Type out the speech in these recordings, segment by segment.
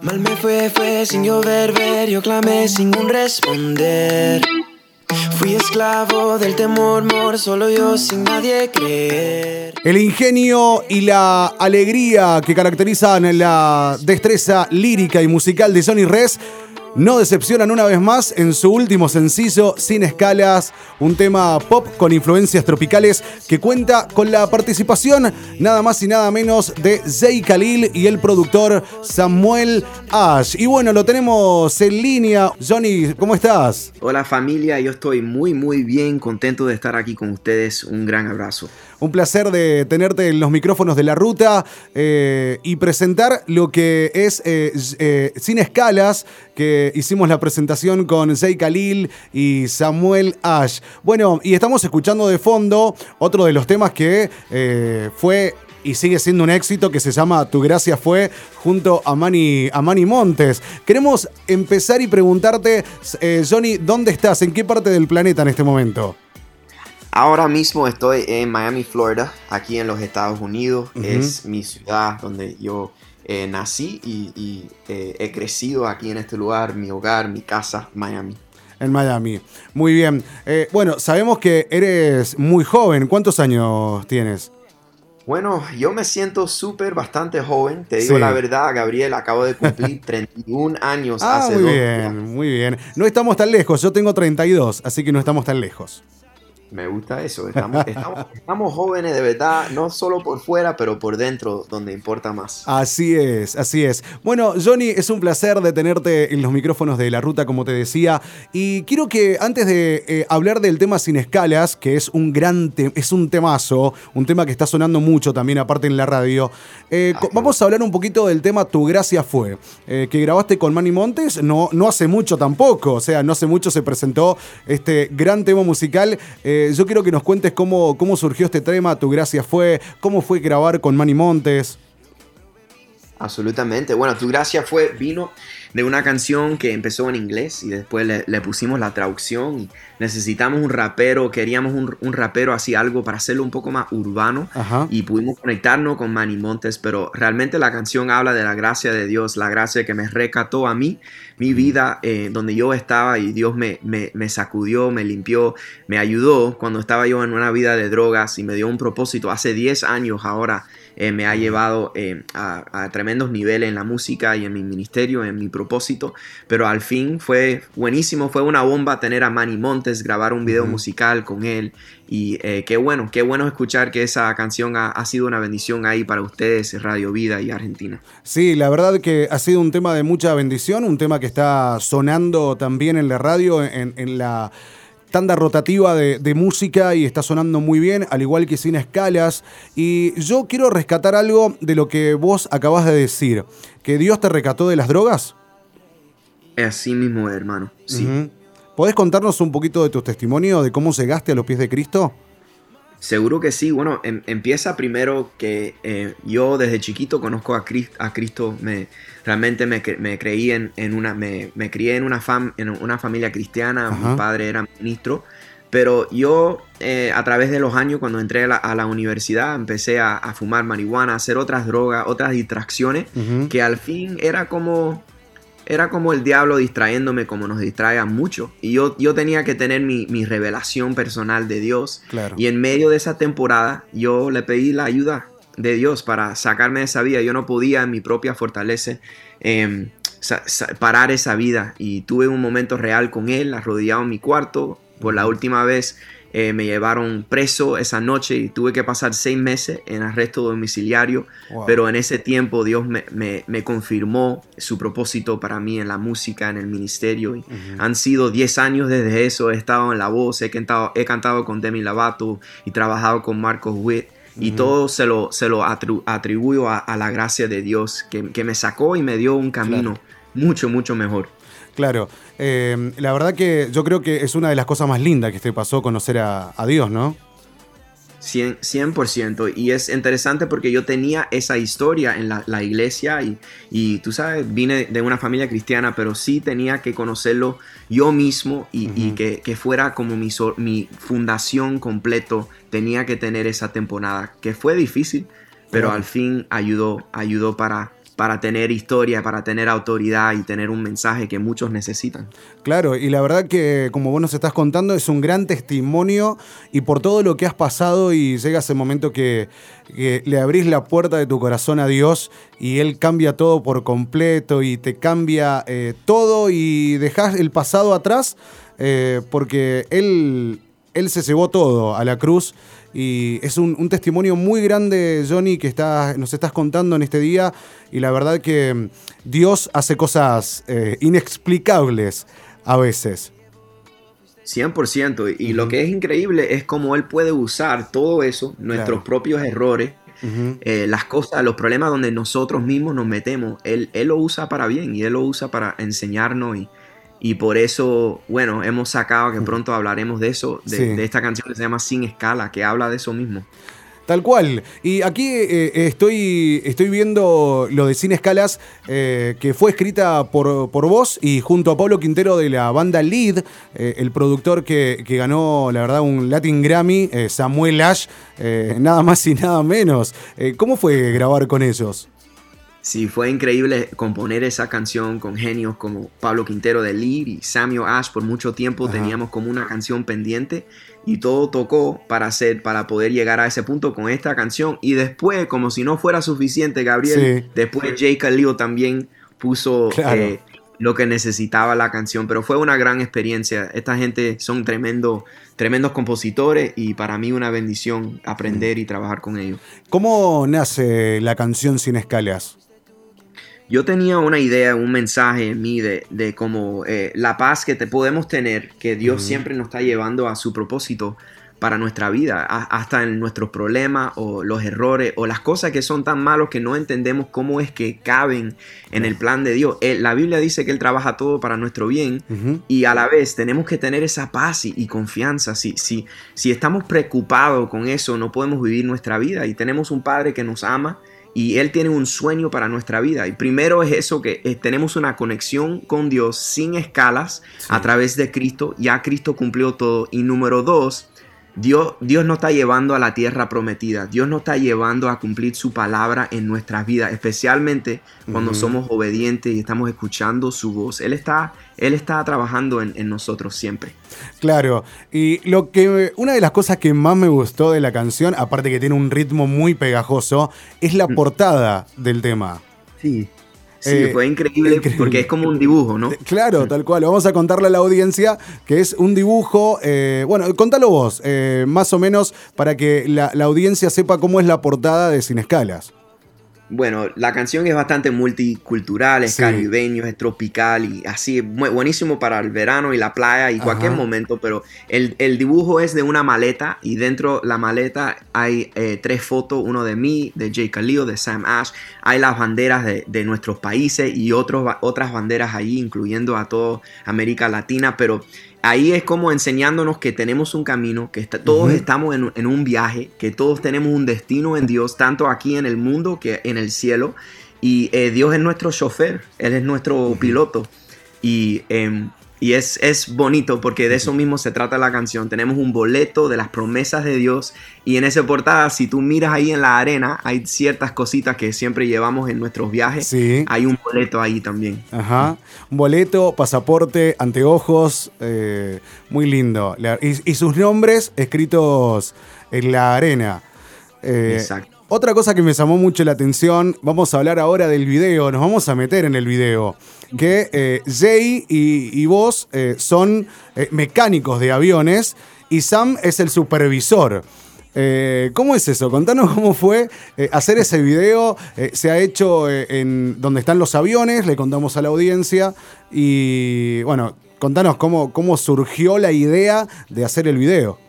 Mal me fue, fue sin llover, ver, yo clamé sin un responder. Fui esclavo del temor, mor, solo yo sin nadie creer. El ingenio y la alegría que caracterizan la destreza lírica y musical de Sonny Res no decepcionan una vez más en su último sencillo, Sin Escalas, un tema pop con influencias tropicales que cuenta con la participación nada más y nada menos de Zay Khalil y el productor Samuel Ash. Y bueno, lo tenemos en línea. Johnny, ¿cómo estás? Hola familia, yo estoy muy muy bien, contento de estar aquí con ustedes. Un gran abrazo. Un placer de tenerte en los micrófonos de la ruta eh, y presentar lo que es eh, eh, Sin Escalas, que hicimos la presentación con Zay Khalil y Samuel Ash. Bueno, y estamos escuchando de fondo otro de los temas que fue y sigue siendo un éxito que se llama Tu Gracia Fue junto a Manny, a Manny Montes. Queremos empezar y preguntarte, Johnny, ¿dónde estás? ¿En qué parte del planeta en este momento? Ahora mismo estoy en Miami, Florida, aquí en los Estados Unidos. Es mi ciudad donde yo eh, nací y, eh, he crecido aquí en este lugar, mi hogar, mi casa, Miami. En Miami. Muy bien. Eh, bueno, sabemos que eres muy joven. ¿Cuántos años tienes? Bueno, yo me siento súper bastante joven. Te digo la verdad, Gabriel, acabo de cumplir 31 años ah, hace muy bien, Muy bien. No estamos tan lejos. Yo tengo 32, así que no estamos tan lejos. Me gusta eso. Estamos, estamos, jóvenes de verdad, no solo por fuera, pero por dentro, donde importa más. Así es, así es. Bueno, Johnny, es un placer de tenerte en los micrófonos de la ruta, como te decía. Y quiero que antes de eh, hablar del tema sin escalas, que es un gran es un temazo, un tema que está sonando mucho también, aparte en la radio, eh, ah, vamos a hablar un poquito del tema Tu Gracia Fue, eh, que grabaste con Manny Montes, no, no hace mucho tampoco, o sea, no hace mucho se presentó este gran tema musical. Eh, yo quiero que nos cuentes cómo, cómo surgió este tema, tu gracia fue, cómo fue grabar con Manny Montes. Absolutamente. Bueno, tu gracia fue, vino de una canción que empezó en inglés y después le, pusimos la traducción. Y necesitamos un rapero, queríamos un, rapero así algo para hacerlo un poco más urbano y pudimos conectarnos con Manny Montes, pero realmente la canción habla de la gracia de Dios, la gracia que me recató a mí, mi vida, eh, donde yo estaba y Dios me, me, me sacudió, me limpió, me ayudó cuando estaba yo en una vida de drogas y me dio un propósito hace 10 años ahora eh, me ha llevado eh, a, tremendos niveles en la música y en mi ministerio, en mi propósito, pero al fin fue buenísimo, fue una bomba tener a Manny Montes, grabar un video musical con él. Y eh, qué bueno, qué bueno escuchar que esa canción ha, sido una bendición ahí para ustedes, Radio Vida y Argentina. Sí, la verdad que ha sido un tema de mucha bendición, un tema que está sonando también en la radio, en la tanda rotativa de, música y está sonando muy bien, al igual que sin escalas. Y yo quiero rescatar algo de lo que vos acabas de decir, que Dios te recató de las drogas. Así mismo, hermano. Sí. ¿Podés contarnos un poquito de tu testimonio, de cómo llegaste a los pies de Cristo? Seguro que sí. Bueno, em, empieza primero que eh, yo desde chiquito conozco a Cristo, a Cristo. Me, realmente me, creí en, una, me, crié en una, fam, en una familia cristiana, mi padre era ministro, pero yo eh, a través de los años cuando entré a la, universidad empecé a, fumar marihuana, a hacer otras drogas, otras distracciones, que al fin era como era como el diablo distrayéndome como nos distrae a mucho. Y yo, yo tenía que tener mi, revelación personal de Dios. Y en medio de esa temporada yo le pedí la ayuda de Dios para sacarme de esa vida. Yo no podía en mi propia fortaleza em, parar esa vida. Y tuve un momento real con Él, arrodillado en mi cuarto. Por la última vez eh, me llevaron preso esa noche y tuve que pasar seis meses en arresto domiciliario, pero en ese tiempo Dios me, confirmó su propósito para mí en la música, en el ministerio. Y Han sido diez años desde eso, he estado en la voz, he cantado, he cantado con Demi Lovato y trabajado con Marcos Witt. Y todo se lo, se lo atribuyo a, la gracia de Dios que, me sacó y me dio un camino mucho, mucho mejor. Claro, em, la verdad que yo creo que es una de las cosas más lindas que te pasó conocer a, Dios, ¿no? 100%, y es interesante porque yo tenía esa historia en la, iglesia y, y, tú sabes, vine de una familia cristiana, pero sí tenía que conocerlo yo mismo y, que, fuera como mi, mi fundación completo, tenía que tener esa temporada, que fue difícil, pero al fin ayudó, ayudó para para tener historia, para tener autoridad y tener un mensaje que muchos necesitan. Claro, y la verdad que como vos nos estás contando es un gran testimonio y por todo lo que has pasado y llega ese momento que, le abrís la puerta de tu corazón a Dios y Él cambia todo por completo y te cambia eh, todo y dejas el pasado atrás eh, porque Él, él se llevó todo a la cruz y es un, testimonio muy grande, Johnny, que nos estás contando en este día. Y la verdad que mm, Dios hace cosas eh, inexplicables a veces. 100%. Y lo que es increíble es cómo Él puede usar todo eso, nuestros propios errores, eh, las cosas, los problemas donde nosotros mismos nos metemos. Él, él lo usa para bien y Él lo usa para enseñarnos y, y por eso, bueno, hemos sacado que pronto hablaremos de eso, de, esta canción que se llama Sin Escala, que habla de eso mismo. Tal cual. Y aquí eh, estoy, estoy viendo lo de Sin Escalas, eh, que fue escrita por, por, vos y junto a Pablo Quintero de la banda Lead, eh, el productor que, que, ganó, la verdad, un Latin Grammy, Samuel Ash, nada más y nada menos. ¿Cómo fue grabar con ellos? Sí, fue increíble componer esa canción con genios como Pablo Quintero de Lead y Samuel Ash. Por mucho tiempo teníamos como una canción pendiente y todo tocó para hacer, para poder llegar a ese punto con esta canción. Y después, como si no fuera suficiente, Gabriel, después Jake Khalil también puso eh, lo que necesitaba la canción. Pero fue una gran experiencia. Esta gente son tremendo, tremendos compositores y para mí una bendición aprender y trabajar con ellos. ¿Cómo nace la canción Sin Escalas? Yo tenía una idea, un mensaje en mí de, de cómo eh, la paz que te podemos tener, que Dios siempre nos está llevando a su propósito para nuestra vida, hasta en nuestros problemas o los errores o las cosas que son tan malos que no entendemos cómo es que caben en el plan de Dios. la Biblia dice que Él trabaja todo para nuestro bien y a la vez tenemos que tener esa paz y, confianza. Si, si, si estamos preocupados con eso, no podemos vivir nuestra vida y tenemos un Padre que nos ama y Él tiene un sueño para nuestra vida. Y primero es eso, que eh, tenemos una conexión con Dios sin escalas a través de Cristo. Ya Cristo cumplió todo. Y número dos, Dios, Dios nos está llevando a la tierra prometida. Dios nos está llevando a cumplir su palabra en nuestras vidas, especialmente cuando somos obedientes y estamos escuchando su voz. Él está, él está trabajando en, nosotros siempre. Claro, y lo que una de las cosas que más me gustó de la canción, aparte que tiene un ritmo muy pegajoso, es la mm. portada del tema. Sí. Sí, eh, fue increíble, porque es como un dibujo, ¿no? Claro, tal cual. Vamos a contarle a la audiencia que es un dibujo. Eh, bueno, contalo vos, eh, más o menos, para que la, la, audiencia sepa cómo es la portada de Sin Escalas. Bueno, la canción es bastante multicultural, es caribeño, es tropical y así, muy buenísimo para el verano y la playa y cualquier momento, pero el, dibujo es de una maleta y dentro la maleta hay eh, tres fotos, uno de mí, de Jake Khalil, de Sam Ash, hay las banderas de, de nuestros países y otros, otras banderas allí, incluyendo a toda América Latina, pero ahí es como enseñándonos que tenemos un camino, que todos estamos en, un viaje, que todos tenemos un destino en Dios, tanto aquí en el mundo que en el cielo. Y eh, Dios es nuestro chofer, Él es nuestro piloto. Y em, y es, es bonito porque de eso mismo se trata la canción. Tenemos un boleto de las promesas de Dios y en esa portada, si tú miras ahí en la arena, hay ciertas cositas que siempre llevamos en nuestros viajes. Sí. Hay un boleto ahí también. Ajá. Un boleto, pasaporte, anteojos, eh, muy lindo. Y, sus nombres escritos en la arena. Eh, Exacto. Otra cosa que me llamó mucho la atención, vamos a hablar ahora del video, nos vamos a meter en el video que eh, Jay y, vos eh, son eh, mecánicos de aviones y Sam es el supervisor. ¿Cómo es eso? Contanos cómo fue hacer ese video. se ha hecho en donde están los aviones, le contamos a la audiencia. Y bueno, contanos cómo, cómo surgió la idea de hacer el video.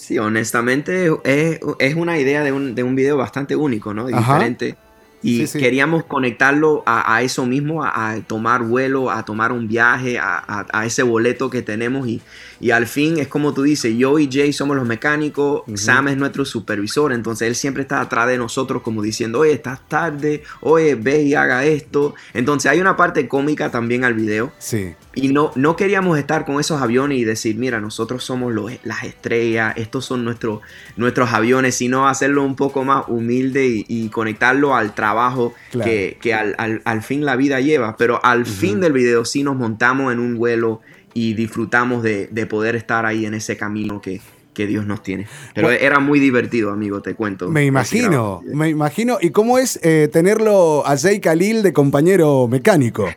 Sí, honestamente es, una idea de un, de un, video bastante único, ¿no? Diferente. Y queríamos conectarlo a, eso mismo, a, tomar vuelo, a tomar un viaje, a, ese boleto que tenemos. Y, y, al fin es como tú dices, yo y Jay somos los mecánicos, Sam es nuestro supervisor, entonces él siempre está atrás de nosotros como diciendo, oye, estás tarde, oye, ve y haga esto. Entonces hay una parte cómica también al video. Sí. Y no, no queríamos estar con esos aviones y decir, mira, nosotros somos los, las estrellas, estos son nuestros, nuestros aviones, sino hacerlo un poco más humilde y, y conectarlo al trabajo trabajo que, al, fin la vida lleva. Pero al fin del video sí nos montamos en un vuelo y disfrutamos de, de poder estar ahí en ese camino que, que Dios nos tiene. Pero era muy divertido, amigo, te cuento. Me imagino, me imagino. ¿Y cómo es eh, tenerlo a Jay Khalil de compañero mecánico?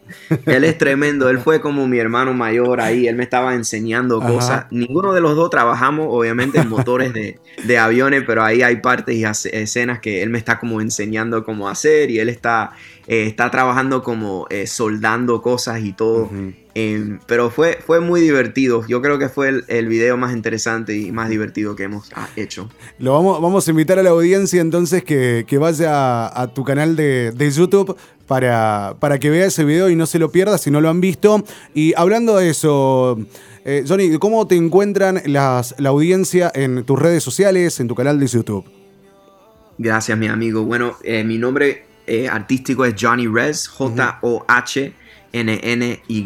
él es tremendo, él fue como mi hermano mayor ahí, él me estaba enseñando cosas. Ninguno de los dos trabajamos, obviamente, en motores de, aviones, pero ahí hay partes y escenas que él me está como enseñando cómo hacer y él está, eh, está trabajando como eh, soldando cosas y todo. Pero fue, fue muy divertido. Yo creo que fue el, el, video más interesante y más divertido que hemos ah, hecho. Lo vamos, vamos a invitar a la audiencia entonces que, que vaya a, tu canal de, de YouTube para, para, que vea ese video y no se lo pierda si no lo han visto. Y hablando de eso, eh, Johnny, ¿cómo te encuentran las, la audiencia en tus redes sociales, en tu canal de YouTube? Gracias, mi amigo. Bueno, eh, mi nombre eh, artístico es Johnny Rez, J-O-H. N-N-Y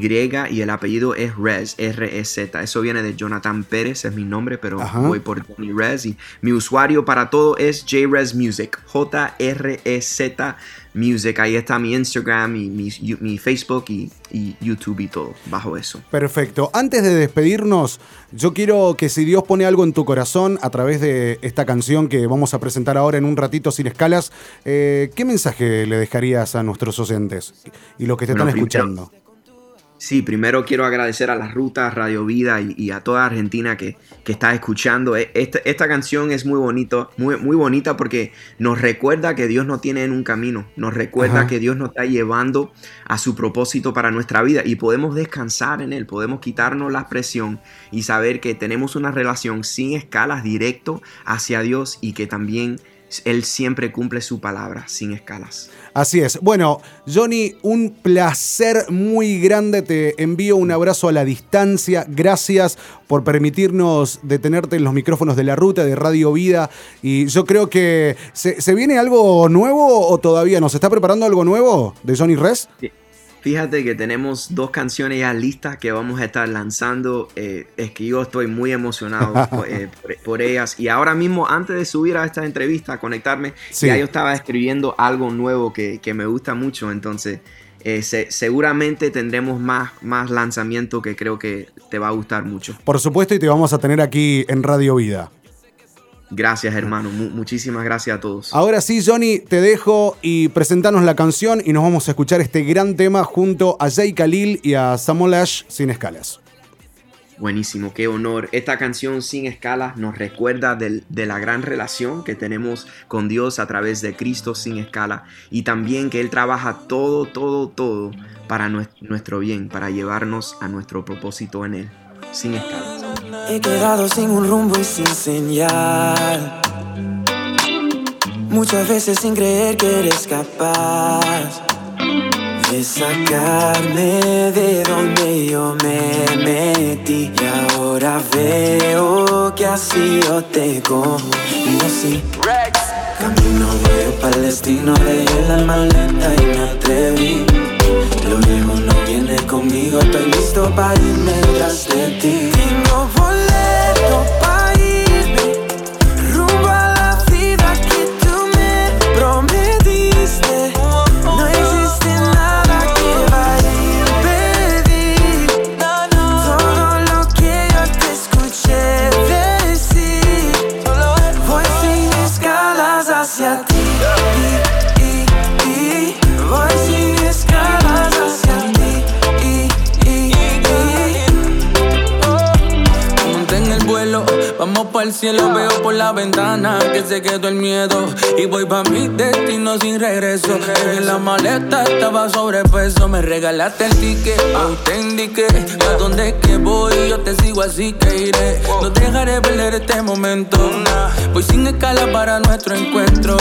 y el apellido es Rez, R-E-Z. Eso viene de Jonathan Pérez, es mi nombre, pero voy por Johnny Rez. Y mi usuario para todo es JRez Music, J-R-E-Z Music. Ahí está mi Instagram y mi, Facebook y, YouTube y todo, bajo eso. Perfecto. Antes de despedirnos, yo quiero que si Dios pone algo en tu corazón a través de esta canción que vamos a presentar ahora en un ratito sin escalas, eh, ¿qué mensaje le dejarías a nuestros oyentes y los que te están escuchando? Sí, primero quiero agradecer a la Ruta, Radio Vida y, a toda Argentina que, está escuchando. E, esta, canción es muy bonito, muy, muy bonita porque nos recuerda que Dios nos tiene en un camino, nos recuerda que Dios nos está llevando a su propósito para nuestra vida y podemos descansar en Él, podemos quitarnos la presión y saber que tenemos una relación sin escalas directo hacia Dios y que también él siempre cumple su palabra sin escalas. Así es. Bueno, Johnny, un placer muy grande. Te envío un abrazo a la distancia. Gracias por permitirnos detenerte en los micrófonos de la ruta de Radio Vida. Y yo creo que se, viene algo nuevo o todavía nos está preparando algo nuevo de Johnny Res. Sí. Fíjate que tenemos dos canciones ya listas que vamos a estar lanzando. Eh, es que yo estoy muy emocionado eh, por, ellas. Y ahora mismo, antes de subir a esta entrevista, a conectarme, ya yo estaba escribiendo algo nuevo que, me gusta mucho. Entonces, eh, seguramente tendremos más, más lanzamiento que creo que te va a gustar mucho. Por supuesto, y te vamos a tener aquí en Radio Vida. Gracias, hermano. muchísimas gracias a todos. Ahora sí, Johnny, te dejo y presentanos la canción y nos vamos a escuchar este gran tema junto a Jay Khalil y a Samuel Ash sin escalas. Buenísimo, qué honor. Esta canción sin escalas nos recuerda de la gran relación que tenemos con Dios a través de Cristo sin escala y también que Él trabaja todo, todo, todo para nuestro bien, para llevarnos a nuestro propósito en Él, sin escalas. He quedado sin un rumbo y sin señal. Muchas veces sin creer que eres capaz de sacarme de donde yo me metí. Y ahora veo que así yo te cojo. Y así. Camino voy para el destino, dejé la maleta y me atreví. Lo viejo no viene conmigo, estoy listo para irme tras de ti. hacia ti. El cielo, veo por la ventana que se quedó el miedo. Y voy pa' mi destino sin regreso. En la maleta estaba sobrepeso. Me regalaste el ticket, indiqué a dónde que voy. Yo te sigo así que iré. No dejaré perder este momento. Voy sin escala para nuestro encuentro.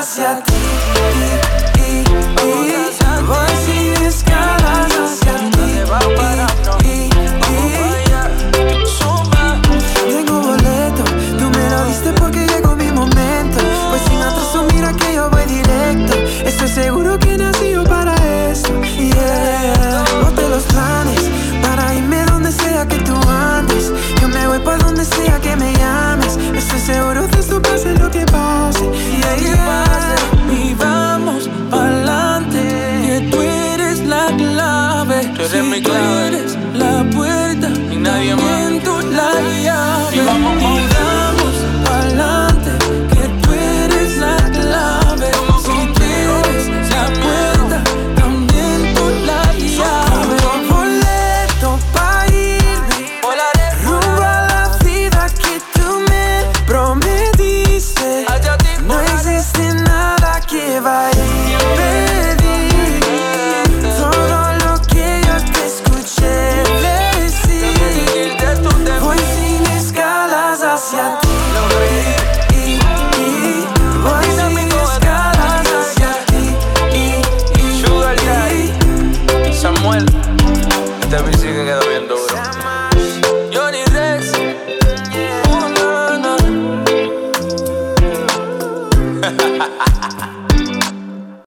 Hacia ti.